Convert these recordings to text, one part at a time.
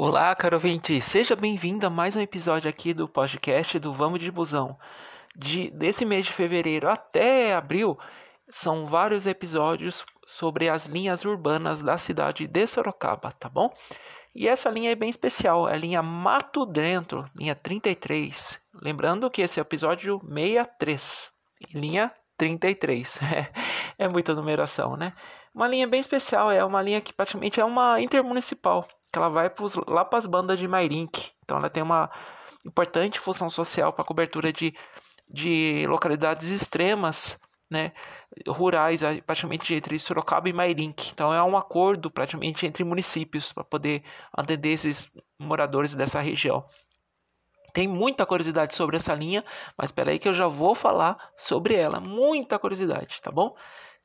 Olá, caro ouvinte, seja bem-vindo a mais um episódio aqui do podcast do Vamos de Busão. De, desse mês de fevereiro até abril, são vários episódios sobre as linhas urbanas da cidade de Sorocaba, tá bom? E essa linha é bem especial, é a linha Mato Dentro, linha 33. Lembrando que esse é o episódio 63, linha 33. É, muita numeração, né? Uma linha bem especial, é uma linha que praticamente é uma intermunicipal que ela vai pros, lá para as bandas de Mairink. Então ela tem uma importante função social para cobertura de, de localidades extremas, né, rurais, praticamente entre Sorocaba e Mairink. Então é um acordo praticamente entre municípios para poder atender esses moradores dessa região. Tem muita curiosidade sobre essa linha, mas espera aí que eu já vou falar sobre ela. Muita curiosidade, tá bom?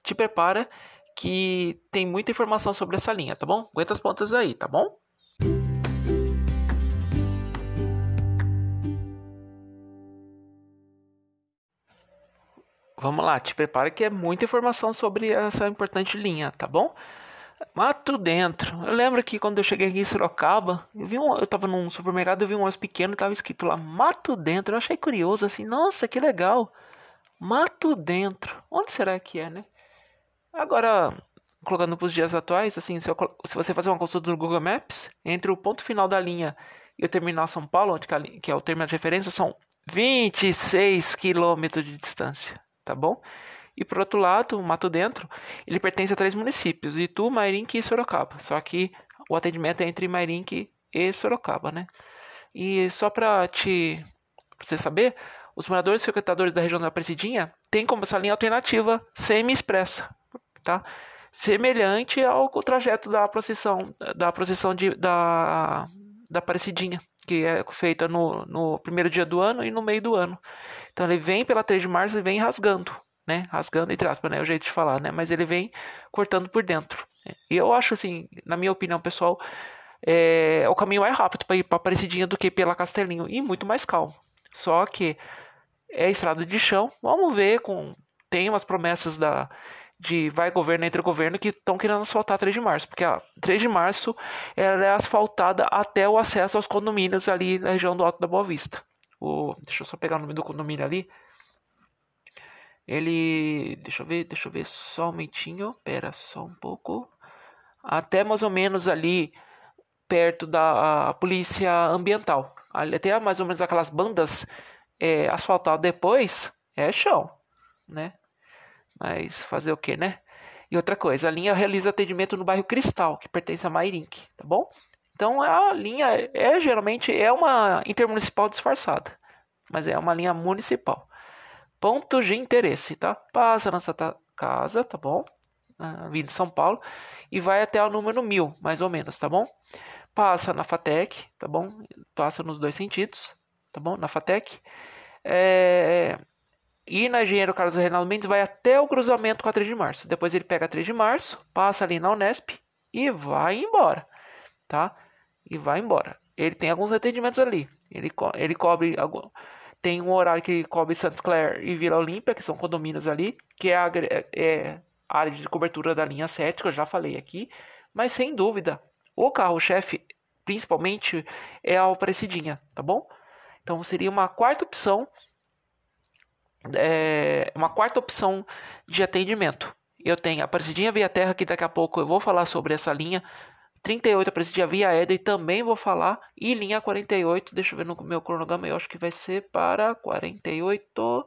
Te prepara que tem muita informação sobre essa linha, tá bom? Aguenta as pontas aí, tá bom? Vamos lá, te prepara que é muita informação sobre essa importante linha, tá bom? Mato dentro. Eu lembro que quando eu cheguei aqui em Sorocaba, eu vi um, eu tava num supermercado, eu vi um ônibus pequeno, tava escrito lá Mato dentro. Eu achei curioso assim, nossa, que legal. Mato dentro. Onde será que é, né? Agora, colocando para os dias atuais, assim, se, eu, se, você fazer uma consulta no Google Maps, entre o ponto final da linha e o terminal São Paulo, onde que é o terminal de referência, são 26 quilômetros de distância, tá bom? E por outro lado, o Mato Dentro, ele pertence a três municípios, Itu, Mairink e Sorocaba. Só que o atendimento é entre Mairink e Sorocaba, né? E só para te pra você saber, os moradores e frequentadores da região da Aparecidinha têm como essa linha alternativa semi-expressa, tá? Semelhante ao trajeto da procissão, da procissão de, da, da Aparecidinha, que é feita no, no primeiro dia do ano e no meio do ano. Então ele vem pela 3 de março e vem rasgando, né? Rasgando entre aspas, né? É o jeito de falar, né? Mas ele vem cortando por dentro. E eu acho assim, na minha opinião pessoal, é o caminho mais rápido para ir para Aparecidinha do que pela Castelinho e muito mais calmo. Só que é estrada de chão. Vamos ver com tem umas promessas da de vai governo entre governo que estão querendo asfaltar 3 de março, porque a 3 de março ela é asfaltada até o acesso aos condomínios ali na região do Alto da Boa Vista. O, deixa eu só pegar o nome do condomínio ali. Ele, deixa eu ver, deixa eu ver só um momentinho, pera só um pouco. Até mais ou menos ali perto da polícia ambiental. Ali, até mais ou menos aquelas bandas é, asfaltadas depois é chão, né? Mas fazer o que, né? E outra coisa, a linha realiza atendimento no bairro Cristal, que pertence a Mairink, tá bom? Então a linha é geralmente é uma intermunicipal disfarçada, mas é uma linha municipal. Pontos de interesse, tá? Passa na Santa Casa, tá bom? Avenida de São Paulo e vai até o número 1000, mais ou menos, tá bom? Passa na FATEC, tá bom? Passa nos dois sentidos, tá bom? Na FATEC. É, e na Engenheiro Carlos Reinaldo Mendes vai até o cruzamento com a 3 de março. Depois ele pega a 3 de março, passa ali na Unesp e vai embora, tá? E vai embora. Ele tem alguns atendimentos ali. Ele, co ele cobre. Tem um horário que cobre Santos Clair e Vila Olímpia, que são condomínios ali, que é a, é a área de cobertura da linha 7, que eu já falei aqui. Mas sem dúvida, o carro-chefe, principalmente, é a Aparecidinha, tá bom? Então seria uma quarta opção é, uma quarta opção de atendimento. Eu tenho a Aparecidinha Via Terra, que daqui a pouco eu vou falar sobre essa linha. 38 Aparecidinha Via Eda e também vou falar. E linha 48, deixa eu ver no meu cronograma, eu acho que vai ser para 48.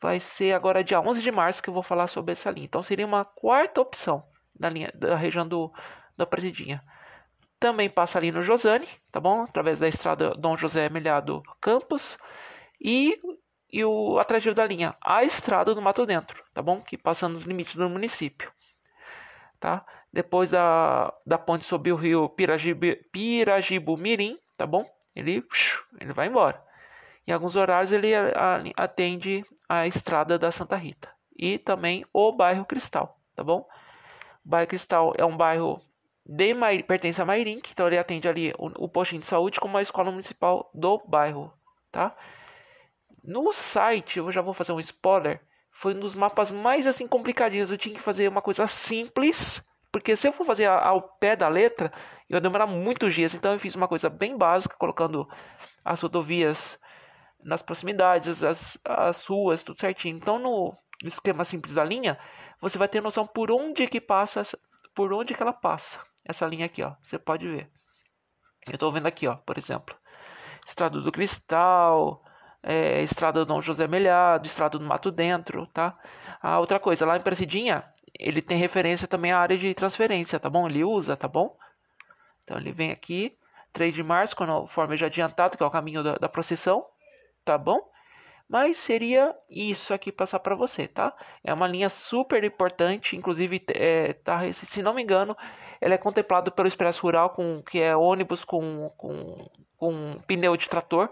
Vai ser agora dia 11 de março que eu vou falar sobre essa linha. Então seria uma quarta opção da linha da região do da Aparecidinha. Também passa ali no Josane, tá bom? Através da estrada Dom José Melhado Campos. E e o atrativo da linha, a estrada do Mato Dentro, tá bom? Que passa nos limites do município, tá? Depois da, da ponte sobre o rio Pirajibu, Pirajibu Mirim, tá bom? Ele, ele vai embora. Em alguns horários ele atende a estrada da Santa Rita e também o bairro Cristal, tá bom? O bairro Cristal é um bairro de pertence a Mairink, então ele atende ali o, o postinho de saúde como a escola municipal do bairro, tá? No site, eu já vou fazer um spoiler, foi um dos mapas mais assim complicadinhos. Eu tinha que fazer uma coisa simples Porque se eu for fazer ao pé da letra, eu vou demorar muitos dias. Então eu fiz uma coisa bem básica, colocando as rodovias nas proximidades, as, as ruas, tudo certinho. Então no esquema simples da linha, você vai ter noção por onde que passa, por onde que ela passa. Essa linha aqui, ó, você pode ver. Eu estou vendo aqui, ó, por exemplo, Estrada do Cristal, é, Estrada do Dom José Melhado, Estrada do Mato Dentro, tá? A outra coisa, lá em Presidinha, ele tem referência também à área de transferência, tá bom? Ele usa, tá bom? Então ele vem aqui, 3 de março, conforme já adiantado, que é o caminho da, da procissão, tá bom? Mas seria isso aqui passar para você, tá? É uma linha super importante, inclusive, é, tá, se não me engano, ela é contemplada pelo Expresso Rural, com, que é ônibus com, com, com pneu de trator,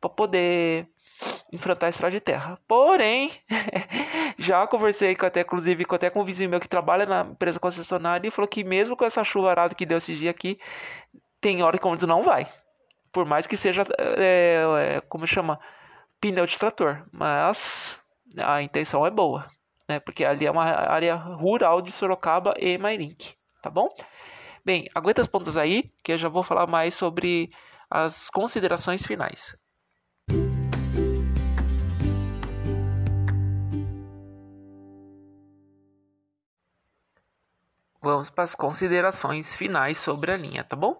para poder enfrentar a estrada de terra. Porém, já conversei com até, inclusive, com, até com um vizinho meu que trabalha na empresa concessionária e falou que mesmo com essa chuva arada que deu esse dia aqui, tem hora que o não vai. Por mais que seja, é, é, como chama, pneu de trator. Mas a intenção é boa, né? Porque ali é uma área rural de Sorocaba e Mairink, tá bom? Bem, aguenta as pontas aí, que eu já vou falar mais sobre as considerações finais. Vamos para as considerações finais sobre a linha, tá bom?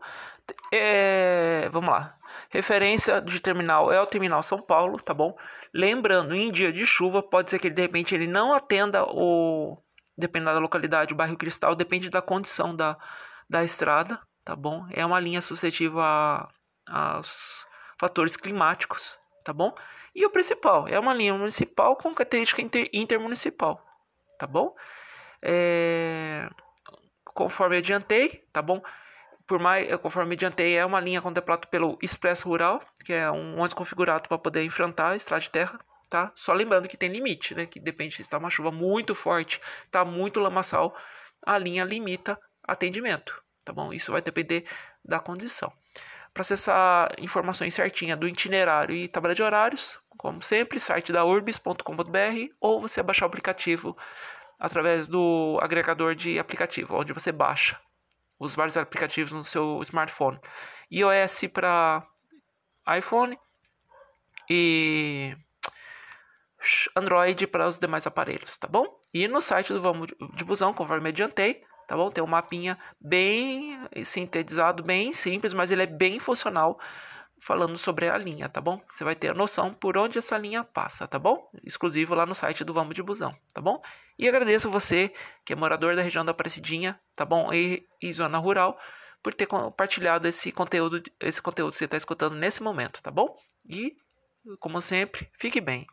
É, vamos lá. Referência de terminal é o terminal São Paulo, tá bom? Lembrando, em dia de chuva, pode ser que de repente ele não atenda o. Dependendo da localidade, o bairro Cristal, depende da condição da, da estrada, tá bom? É uma linha suscetível a, aos fatores climáticos, tá bom? E o principal, é uma linha municipal com característica inter, intermunicipal, tá bom? É conforme adiantei, tá bom? Por mais, conforme adiantei, é uma linha contemplada pelo Expresso Rural, que é um ônibus configurado para poder enfrentar a estrada de terra, tá? Só lembrando que tem limite, né? Que depende se está uma chuva muito forte, tá muito lamaçal, a linha limita atendimento, tá bom? Isso vai depender da condição. Para acessar informações certinhas do itinerário e tabela de horários, como sempre, site da urbis.com.br ou você baixar o aplicativo através do agregador de aplicativo, onde você baixa os vários aplicativos no seu smartphone. iOS para iPhone e Android para os demais aparelhos, tá bom? E no site do Vamos de Busão, conforme adiantei, tá bom? Tem um mapinha bem sintetizado, bem simples, mas ele é bem funcional falando sobre a linha, tá bom? Você vai ter a noção por onde essa linha passa, tá bom? Exclusivo lá no site do Vamos de Busão, tá bom? E agradeço você que é morador da região da Aparecidinha, tá bom? E, e zona rural, por ter compartilhado esse conteúdo, esse conteúdo que você está escutando nesse momento, tá bom? E, como sempre, fique bem.